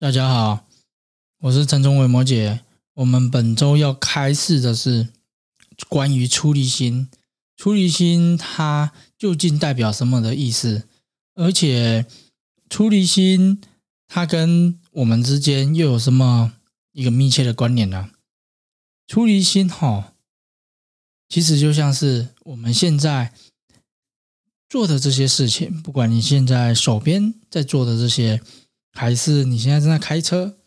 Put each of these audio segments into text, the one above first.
大家好，我是陈忠伟摩姐。我们本周要开示的是关于出离心。出离心它究竟代表什么的意思？而且出离心它跟我们之间又有什么一个密切的关联呢？出离心哈，其实就像是我们现在做的这些事情，不管你现在手边在做的这些。还是你现在正在开车，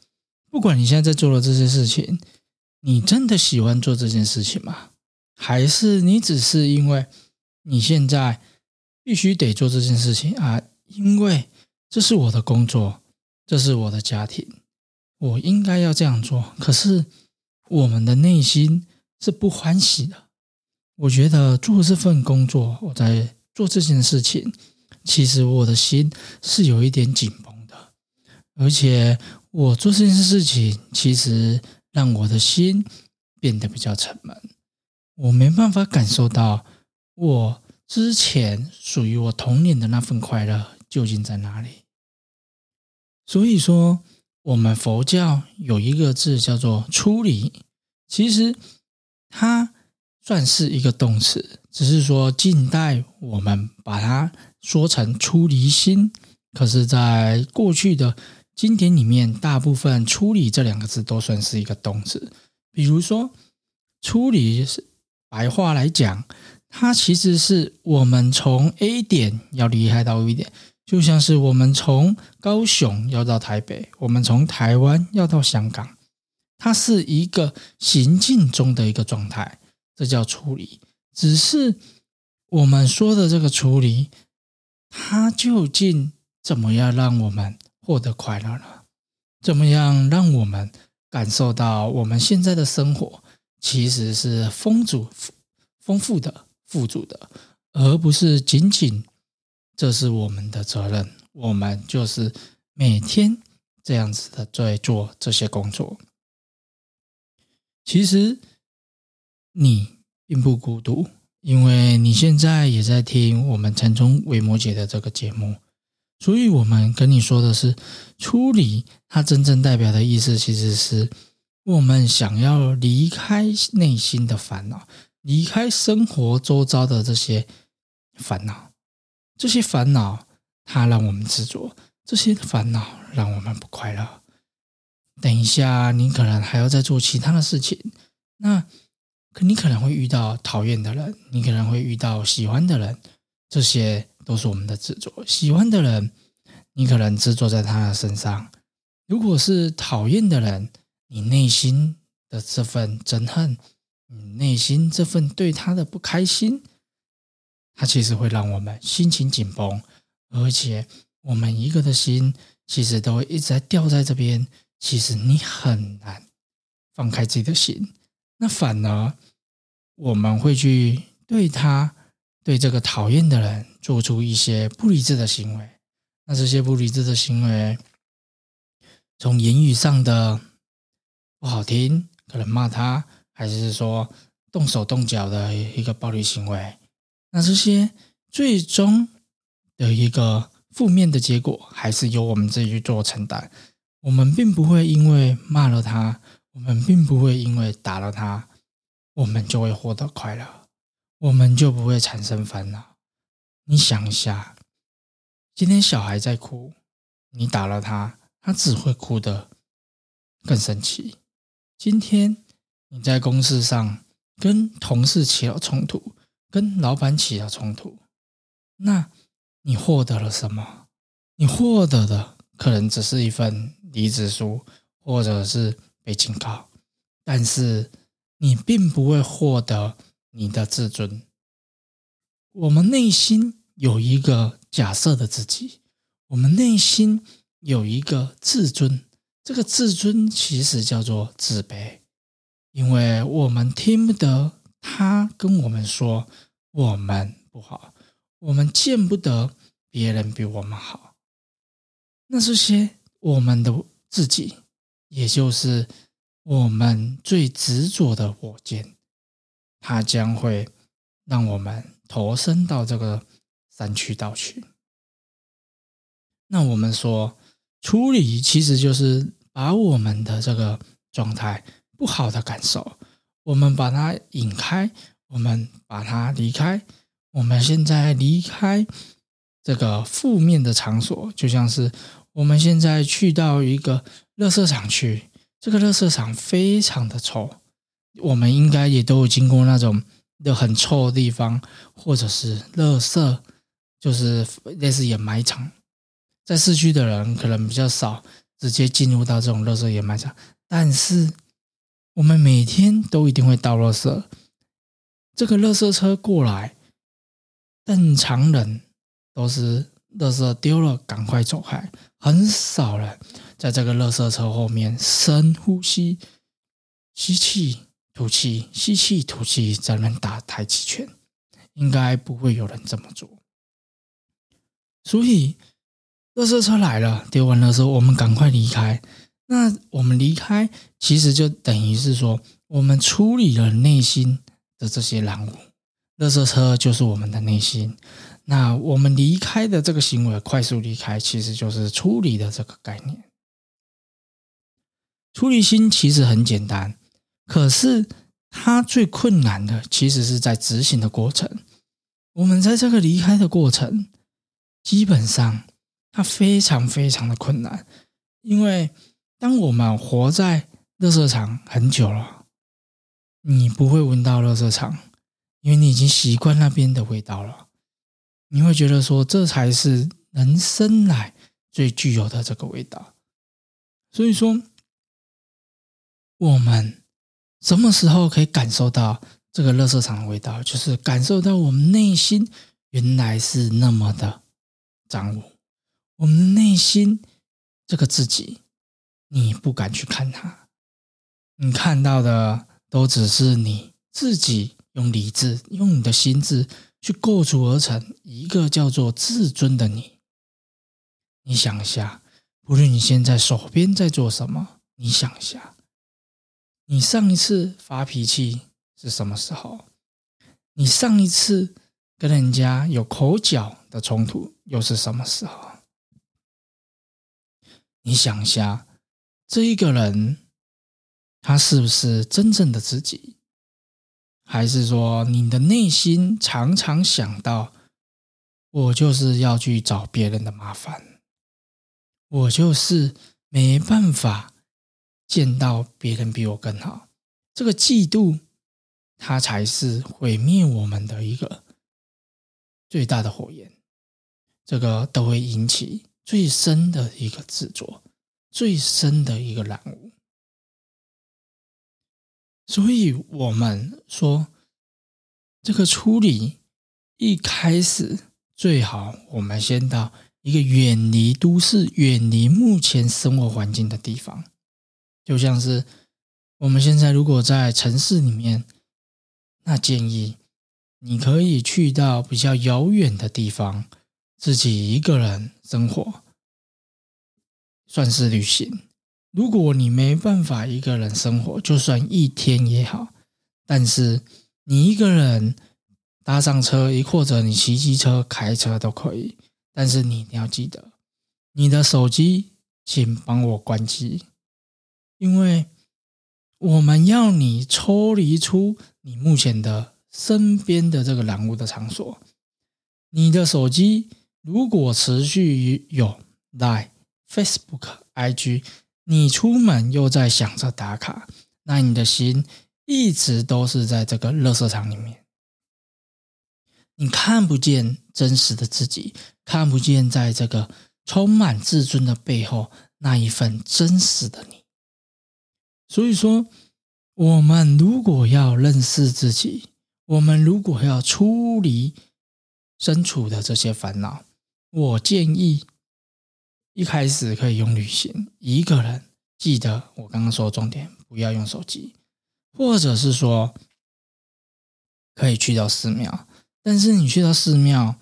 不管你现在在做的这些事情，你真的喜欢做这件事情吗？还是你只是因为你现在必须得做这件事情啊？因为这是我的工作，这是我的家庭，我应该要这样做。可是我们的内心是不欢喜的。我觉得做这份工作，我在做这件事情，其实我的心是有一点紧绷。而且我做这件事情，其实让我的心变得比较沉闷。我没办法感受到我之前属于我童年的那份快乐究竟在哪里。所以说，我们佛教有一个字叫做“出离”，其实它算是一个动词，只是说近代我们把它说成“出离心”，可是，在过去的。经典里面大部分“处理”这两个字都算是一个动词，比如说“处理”是白话来讲，它其实是我们从 A 点要离开到 B 点，就像是我们从高雄要到台北，我们从台湾要到香港，它是一个行进中的一个状态，这叫处理。只是我们说的这个处理，它究竟怎么样让我们？获得快乐了，怎么样让我们感受到我们现在的生活其实是丰足、丰富的、富足的，而不是仅仅这是我们的责任。我们就是每天这样子的在做这些工作。其实你并不孤独，因为你现在也在听我们陈忠伟摩姐的这个节目。所以，我们跟你说的是，出离，它真正代表的意思，其实是我们想要离开内心的烦恼，离开生活周遭的这些烦恼。这些烦恼，它让我们执着；这些烦恼，让我们不快乐。等一下，你可能还要再做其他的事情，那可你可能会遇到讨厌的人，你可能会遇到喜欢的人，这些。都是我们的执着，喜欢的人，你可能执着在他的身上；如果是讨厌的人，你内心的这份憎恨，你内心这份对他的不开心，他其实会让我们心情紧绷，而且我们一个的心其实都一直在吊在这边。其实你很难放开自己的心，那反而我们会去对他。对这个讨厌的人做出一些不理智的行为，那这些不理智的行为，从言语上的不好听，可能骂他，还是说动手动脚的一个暴力行为，那这些最终的一个负面的结果，还是由我们自己去做承担。我们并不会因为骂了他，我们并不会因为打了他，我们就会获得快乐。我们就不会产生烦恼。你想一下，今天小孩在哭，你打了他，他只会哭得更生气。今天你在公司上跟同事起了冲突，跟老板起了冲突，那你获得了什么？你获得的可能只是一份离职书，或者是被警告，但是你并不会获得。你的自尊，我们内心有一个假设的自己，我们内心有一个自尊，这个自尊其实叫做自卑，因为我们听不得他跟我们说我们不好，我们见不得别人比我们好，那这些我们的自己，也就是我们最执着的我见。它将会让我们投身到这个山区道去。那我们说，处理其实就是把我们的这个状态不好的感受，我们把它引开，我们把它离开。我们现在离开这个负面的场所，就像是我们现在去到一个垃圾场去，这个垃圾场非常的臭，我们应该也都有经过那种的很臭的地方，或者是垃圾，就是类似掩埋场。在市区的人可能比较少直接进入到这种垃圾掩埋场，但是我们每天都一定会倒垃圾，这个垃圾车过来。正常人都是垃圾丢了赶快走开，很少人在这个垃圾车后面深呼吸、吸气、吐气、吸气、吐气，在那打太极拳，应该不会有人这么做。所以，垃圾车来了，丢完了之后，我们赶快离开。那我们离开，其实就等于是说，我们处理了内心的这些染污。垃圾车就是我们的内心，那我们离开的这个行为，快速离开，其实就是处理的这个概念。处理心其实很简单，可是它最困难的，其实是在执行的过程。我们在这个离开的过程，基本上它非常非常的困难，因为当我们活在垃圾场很久了，你不会闻到垃圾场。因为你已经习惯那边的味道了，你会觉得说这才是人生来最具有的这个味道。所以说，我们什么时候可以感受到这个垃圾场的味道？就是感受到我们内心原来是那么的脏污，我们内心这个自己，你不敢去看它，你看到的都只是你自己。用理智，用你的心智去构筑而成一个叫做自尊的你。你想一下，不论你现在手边在做什么，你想一下，你上一次发脾气是什么时候？你上一次跟人家有口角的冲突又是什么时候？你想一下，这一个人他是不是真正的自己？还是说，你的内心常常想到，我就是要去找别人的麻烦，我就是没办法见到别人比我更好。这个嫉妒，它才是毁灭我们的一个最大的火焰。这个都会引起最深的一个执着，最深的一个染污。所以我们说，这个处理一开始最好，我们先到一个远离都市、远离目前生活环境的地方。就像是我们现在如果在城市里面，那建议你可以去到比较遥远的地方，自己一个人生活，算是旅行。如果你没办法一个人生活，就算一天也好。但是你一个人搭上车，亦或者你骑机车、开车都可以。但是你一定要记得，你的手机请帮我关机，因为我们要你抽离出你目前的身边的这个染污的场所。你的手机如果持续有 Line、Facebook、IG。你出门又在想着打卡，那你的心一直都是在这个垃圾场里面。你看不见真实的自己，看不见在这个充满自尊的背后那一份真实的你。所以说，我们如果要认识自己，我们如果要处理身处的这些烦恼，我建议。一开始可以用旅行，一个人记得我刚刚说的重点，不要用手机，或者是说可以去到寺庙，但是你去到寺庙，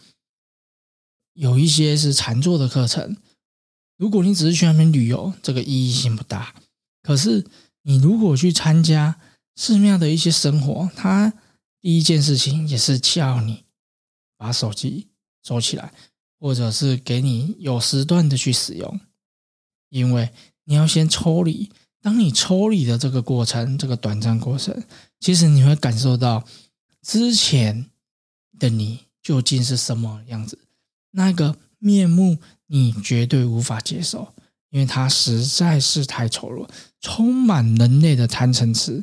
有一些是禅坐的课程。如果你只是去那边旅游，这个意义性不大。可是你如果去参加寺庙的一些生活，他第一件事情也是叫你把手机收起来。或者是给你有时段的去使用，因为你要先抽离。当你抽离的这个过程，这个短暂过程，其实你会感受到之前的你究竟是什么样子，那个面目你绝对无法接受，因为它实在是太丑陋，充满人类的贪嗔痴，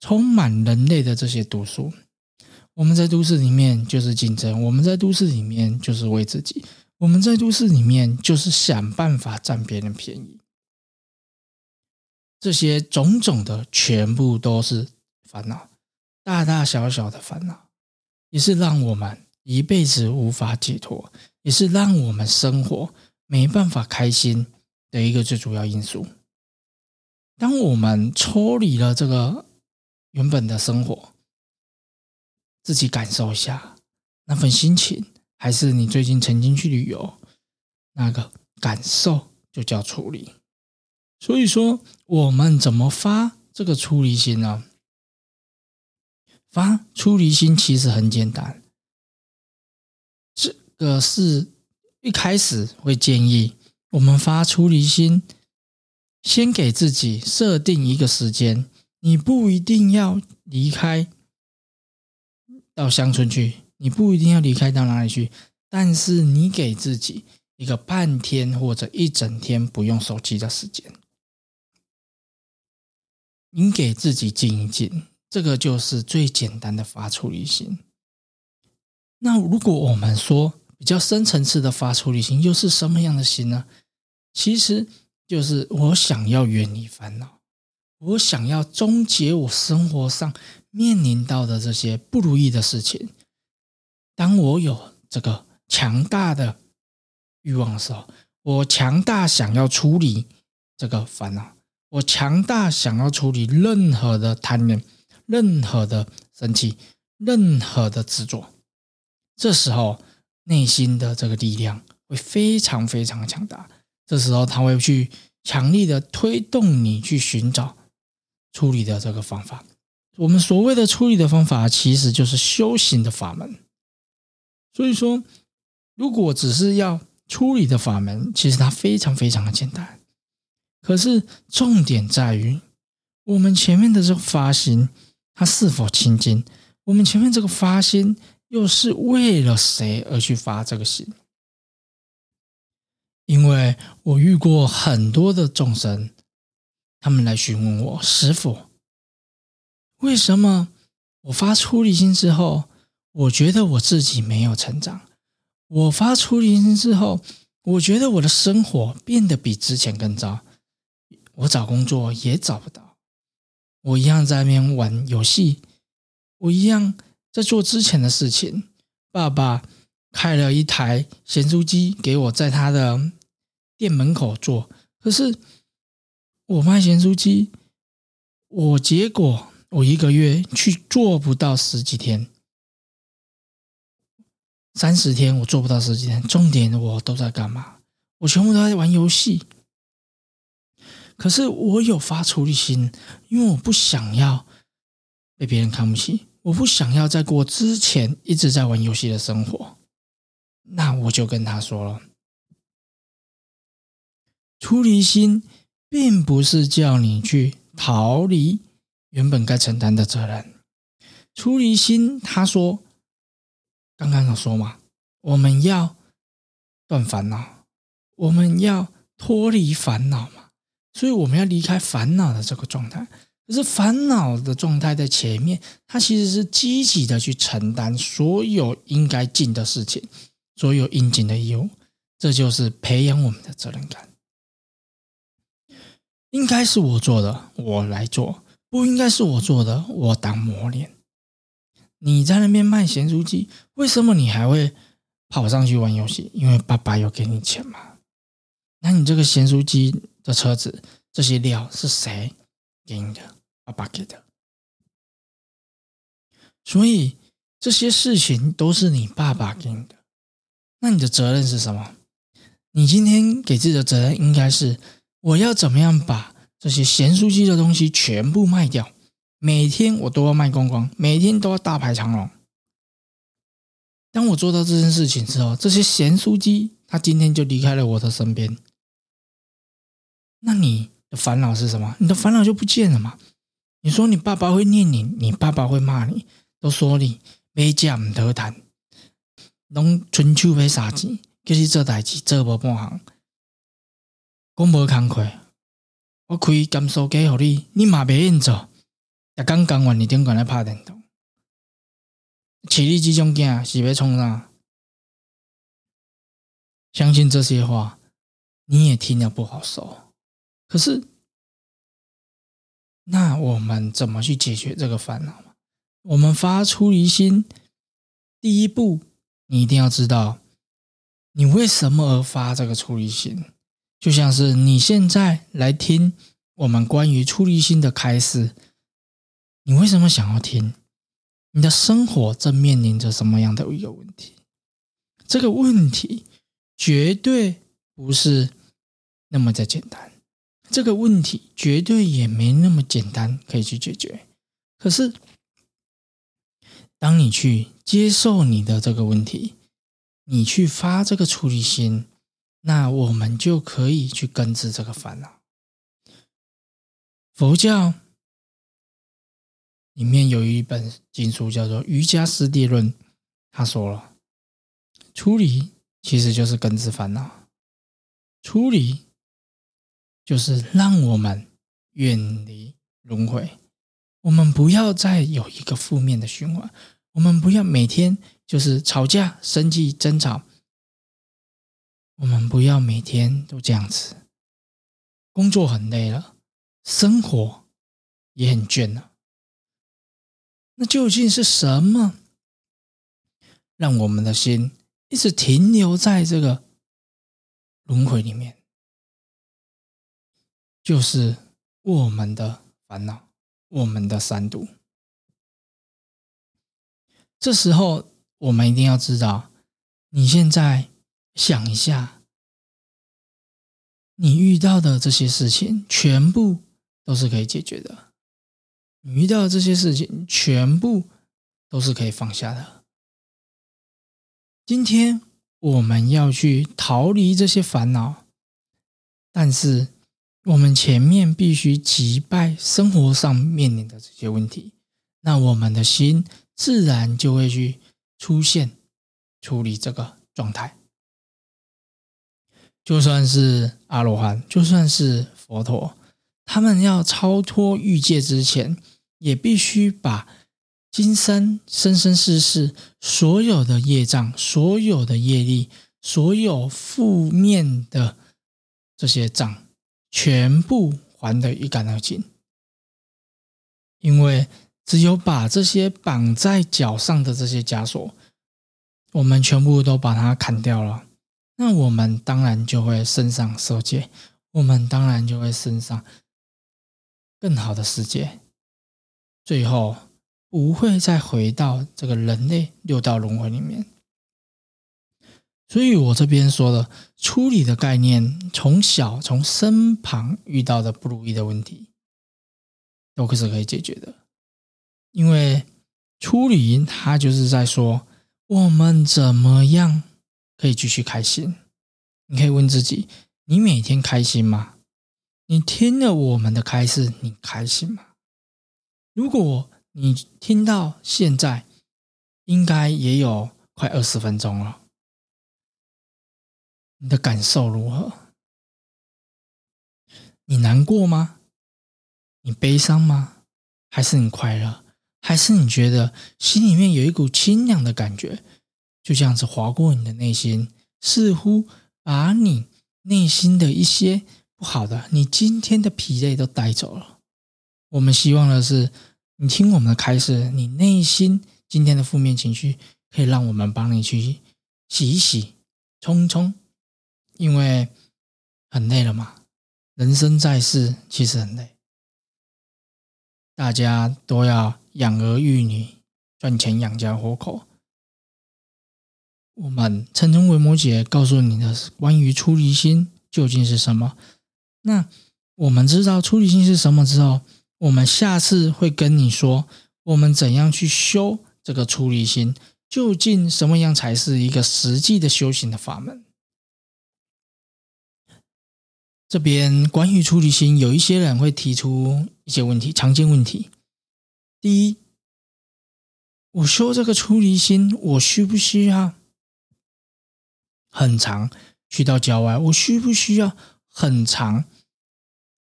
充满人类的这些毒素。我们在都市里面就是竞争，我们在都市里面就是为自己，我们在都市里面就是想办法占别人便宜。这些种种的全部都是烦恼，大大小小的烦恼，也是让我们一辈子无法解脱，也是让我们生活没办法开心的一个最主要因素。当我们抽离了这个原本的生活，自己感受一下那份心情，还是你最近曾经去旅游那个感受，就叫处理。所以说，我们怎么发这个出离心呢？发出离心其实很简单，这个是一开始会建议我们发出离心，先给自己设定一个时间，你不一定要离开到乡村去，你不一定要离开到哪里去，但是你给自己一个半天或者一整天不用手机的时间。你给自己静一静，这个就是最简单的发出离心。那如果我们说比较深层次的发出旅行，又是什么样的心呢？其实就是我想要远离烦恼，我想要终结我生活上面临到的这些不如意的事情。当我有这个强大的欲望的时候，我强大想要处理这个烦恼。我强大想要处理任何的贪念、任何的生气、任何的执着，这时候内心的这个力量会非常非常强大。这时候他会去强力的推动你去寻找处理的这个方法。我们所谓的处理的方法，其实就是修行的法门。所以说，如果只是要处理的法门，其实它非常非常的简单。可是重点在于，我们前面的这个发心，它是否清净？我们前面这个发心，又是为了谁而去发这个心？因为我遇过很多的众生，他们来询问我师傅，为什么我发出离心之后，我觉得我自己没有成长？我发出离心之后，我觉得我的生活变得比之前更糟。我找工作也找不到，我一样在那边玩游戏，我一样在做之前的事情。爸爸开了一台咸酥鸡给我，在他的店门口做。可是我卖咸酥鸡，我结果我一个月去做不到十几天，三十天我做不到十几天。重点我都在干嘛？我全部都在玩游戏。可是我有发出离心，因为我不想要被别人看不起，我不想要再过之前一直在玩游戏的生活。那我就跟他说了，出离心并不是叫你去逃离原本该承担的责任。出离心，他说刚刚有说嘛，我们要断烦恼，我们要脱离烦恼嘛。所以我们要离开烦恼的这个状态，可是烦恼的状态在前面，他其实是积极的去承担所有应该尽的事情，所有应尽的义务，这就是培养我们的责任感。应该是我做的，我来做；不应该是我做的，我当磨练。你在那边卖咸酥鸡，为什么你还会跑上去玩游戏？因为爸爸有给你钱嘛。那你这个咸酥鸡？的车子，这些料是谁给你的？爸爸给的。所以这些事情都是你爸爸给你的。那你的责任是什么？你今天给自己的责任应该是：我要怎么样把这些咸酥鸡的东西全部卖掉？每天我都要卖光光，每天都要大排长龙。当我做到这件事情之后，这些咸酥鸡，它今天就离开了我的身边。那你的烦恼是什么？你的烦恼就不见了嘛？你说你爸爸会念你，你爸爸会骂你，都说你没价唔得谈，拢春秋没啥钱，叫你做代志做无半行，讲无慷慨。我开甘肃鸡互你，你嘛袂愿做，逐工讲完你顶管来拍电动，饲你这种囝是要创啥？相信这些话，你也听了不好受。可是，那我们怎么去解决这个烦恼？我们发出离心，第一步，你一定要知道，你为什么而发这个出离心。就像是你现在来听我们关于出离心的开示，你为什么想要听？你的生活正面临着什么样的一个问题？这个问题绝对不是那么的简单，这个问题绝对也没那么简单可以去解决。可是，当你去接受你的这个问题，你去发这个出离心。那我们就可以去根治这个烦恼。佛教里面有一本经书叫做《瑜伽师地论》，他说了，出离其实就是根治烦恼，出离就是让我们远离轮回，我们不要再有一个负面的循环，我们不要每天就是吵架、生气、争吵。我们不要每天都这样子，工作很累了，生活也很倦了。那究竟是什么让我们的心一直停留在这个轮回里面？就是我们的烦恼，我们的三毒。这时候，我们一定要知道，你现在。想一下，你遇到的这些事情，全部都是可以解决的。你遇到的这些事情，全部都是可以放下的。今天我们要去逃离这些烦恼，但是我们前面必须击败生活上面临的这些问题，那我们的心自然就会去出现处理这个状态。就算是阿罗汉，就算是佛陀，他们要超脱欲界之前，也必须把今生生生世世所有的业障、所有的业力、所有负面的这些障，全部还得一干二净。因为只有把这些绑在脚上的这些枷锁，我们全部都把它砍掉了。那我们当然就会升上色界，我们当然就会升上更好的世界，最后不会再回到这个人类六道轮回里面。所以我这边说的处理的概念，从小从身旁遇到的不如意的问题，都是可以解决的，因为处理它就是在说我们怎么样。可以继续开心。你可以问自己：你每天开心吗？你听了我们的开示，你开心吗？如果你听到现在，应该也有快二十分钟了。你的感受如何？你难过吗？你悲伤吗？还是你快乐？还是你觉得心里面有一股清凉的感觉？就这样子划过你的内心，似乎把你内心的一些不好的、你今天的疲累都带走了。我们希望的是，你听我们的开示，你内心今天的负面情绪，可以让我们帮你去洗一洗、冲冲，因为很累了嘛。人生在世，其实很累，大家都要养儿育女，赚钱养家活口。我们陈忠维摩羯告诉你的关于出离心究竟是什么？那我们知道出离心是什么之后，我们下次会跟你说，我们怎样去修这个出离心，究竟什么样才是一个实际的修行的法门？这边关于出离心，有一些人会提出一些问题，常见问题。第一，我修这个出离心，我需不需要很长去到郊外？我需不需要很长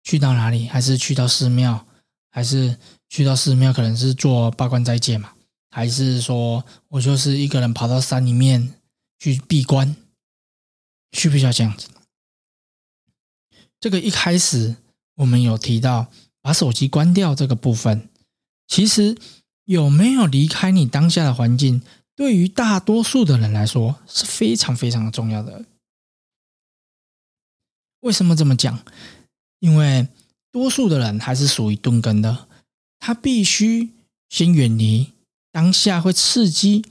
去到哪里？还是去到寺庙？还是去到寺庙？可能是做八关斋戒嘛？还是说我就是一个人跑到山里面去闭关？需不需要这样子？这个一开始我们有提到把手机关掉这个部分，其实有没有离开你当下的环境，对于大多数的人来说是非常非常重要的。为什么这么讲？因为多数的人还是属于钝根的，他必须先远离当下会刺激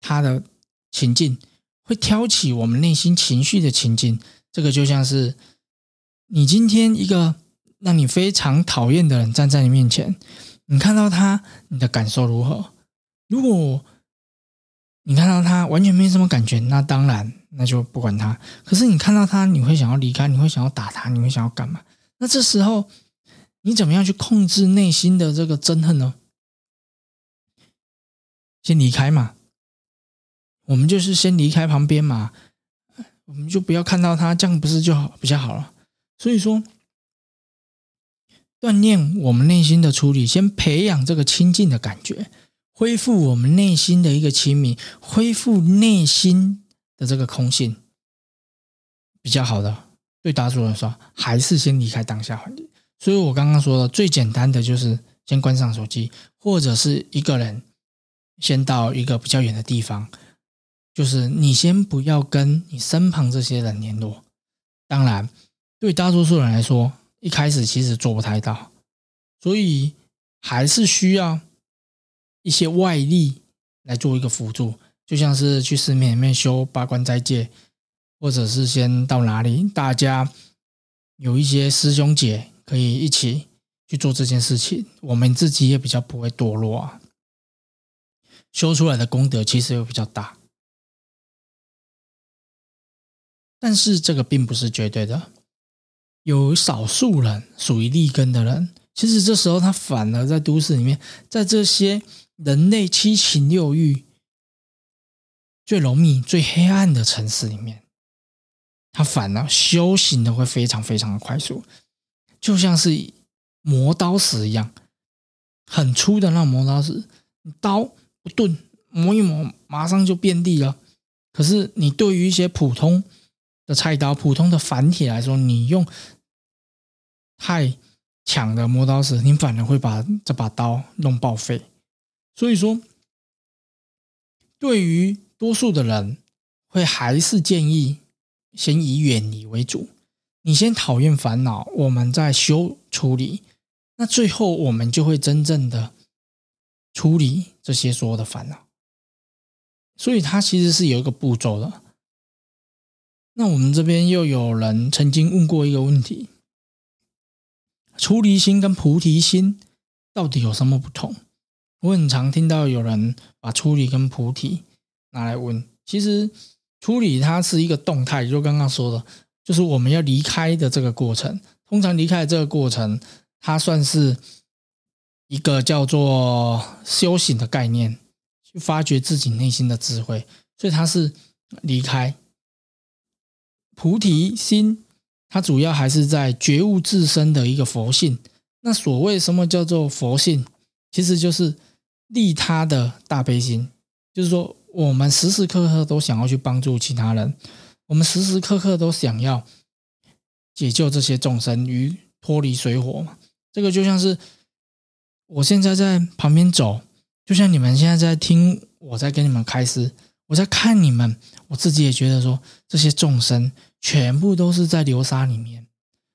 他的情境，会挑起我们内心情绪的情境。这个就像是。你今天一个让你非常讨厌的人站在你面前，你看到他，你的感受如何？如果你看到他完全没什么感觉，那当然那就不管他。可是你看到他，你会想要离开，你会想要打他，你会想要干嘛？那这时候你怎么样去控制内心的这个憎恨呢？先离开嘛，我们就是先离开旁边嘛，我们就不要看到他，这样不是就好比较好了？所以说，锻炼我们内心的处理，先培养这个亲近的感觉，恢复我们内心的一个亲密，恢复内心的这个空性，比较好的。对大多数人说，还是先离开当下环境。所以我刚刚说的最简单的，就是先关上手机，或者是一个人先到一个比较远的地方，就是你先不要跟你身旁这些人联络。当然。对大多数人来说，一开始其实做不太到，所以还是需要一些外力来做一个辅助，就像是去寺庙里面修八关斋戒，或者是先到哪里，大家有一些师兄姐可以一起去做这件事情，我们自己也比较不会堕落啊，修出来的功德其实又比较大，但是这个并不是绝对的。有少数人属于立根的人，其实这时候他反而在都市里面，在这些人类七情六欲最浓密、最黑暗的城市里面，他反而修行的会非常非常的快速，就像是磨刀石一样，很粗的那磨刀石，刀不钝，磨一磨马上就遍地了。可是你对于一些普通的菜刀、普通的繁体来说，你用太强的磨刀石，你反而会把这把刀弄报废。所以说，对于多数的人，会还是建议先以远离为主。你先讨厌烦恼，我们再修处理，那最后我们就会真正的处理这些所有的烦恼。所以它其实是有一个步骤的。那我们这边又有人曾经问过一个问题。出离心跟菩提心到底有什么不同？我很常听到有人把出离跟菩提拿来问。其实出离它是一个动态，就刚刚说的，就是我们要离开的这个过程。通常离开这个过程，它算是一个叫做修行的概念，去发掘自己内心的智慧，所以它是离开菩提心。它主要还是在觉悟自身的一个佛性。那所谓什么叫做佛性，其实就是利他的大悲心。就是说，我们时时刻刻都想要去帮助其他人，我们时时刻刻都想要解救这些众生于脱离水火嘛。这个就像是我现在在旁边走，就像你们现在在听我在跟你们开示，我在看你们，我自己也觉得说这些众生。全部都是在流沙里面。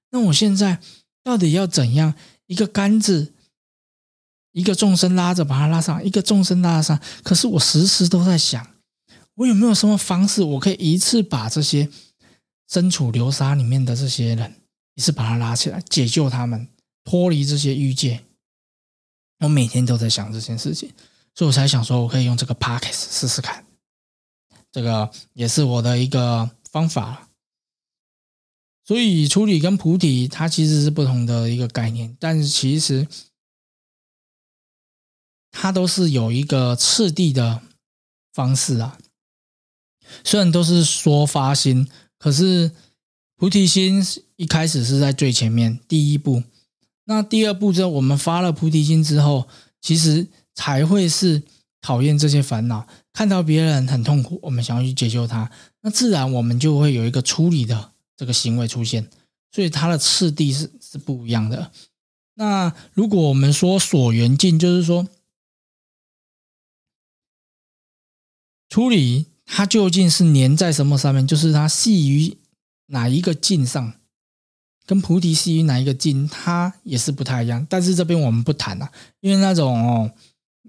那我现在到底要怎样？一个杆子，一个众生拉着把它拉上，一个众生拉上。可是我时时都在想，我有没有什么方式，我可以一次把这些身处流沙里面的这些人，一次把他拉起来，解救他们，脱离这些欲界。我每天都在想这件事情，所以我才想说，我可以用这个 p o c k e t 试试看。这个也是我的一个方法。所以处理跟菩提它其实是不同的一个概念，但是其实它都是有一个次第的方式啊。虽然都是说发心，可是菩提心一开始是在最前面第一步。那第二步之后，我们发了菩提心之后，其实才会是讨厌这些烦恼，看到别人很痛苦，我们想要去解救他，那自然我们就会有一个处理的这个行为出现。所以它的次第是是不一样的。那如果我们说所缘境，就是说处理。它究竟是粘在什么上面？就是它系于哪一个境上，跟菩提系于哪一个境，它也是不太一样。但是这边我们不谈了，因为那种哦，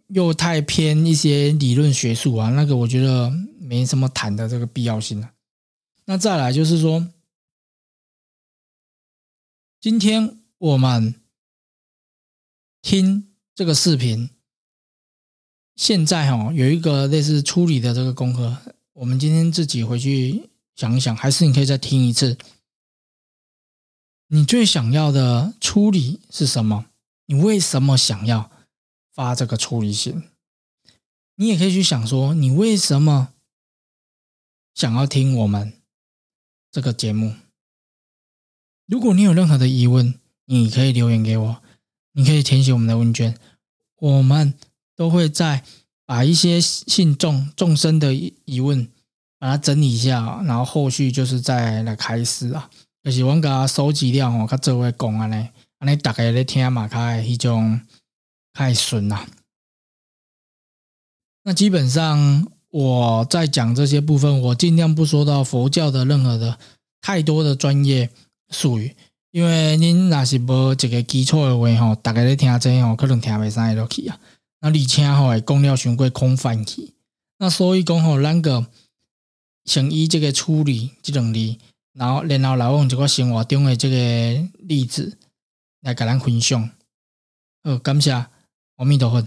又太偏一些理论学术啊，那个我觉得没什么谈的这个必要性了。那再来就是说，今天我们听这个视频。现在哈有一个类似处理的这个功课，我们今天自己回去想一想，还是你可以再听一次。你最想要的处理是什么？你为什么想要发这个处理信？你也可以去想说，你为什么想要听我们这个节目？如果你有任何的疑问，你可以留言给我，你可以填写我们的问卷，我们。都会在把一些信众众生的疑问把它整理一下，然后后续就是再来开始啊。就是我甲收集了吼，甲做位讲安尼，安尼大家咧听嘛，较迄种太顺啦。那基本上我在讲这些部分，我尽量不说到佛教的任何的太多的专业术语，因为您若是无一个基础的话吼，大家咧听这吼，可能听袂上落去啊。那而且吼，会讲了伤过空泛去。那所以讲吼，咱个先以这个处理这两字，然后然后来用一个生活中的这个例子来甲咱分享。好，感谢阿弥陀佛。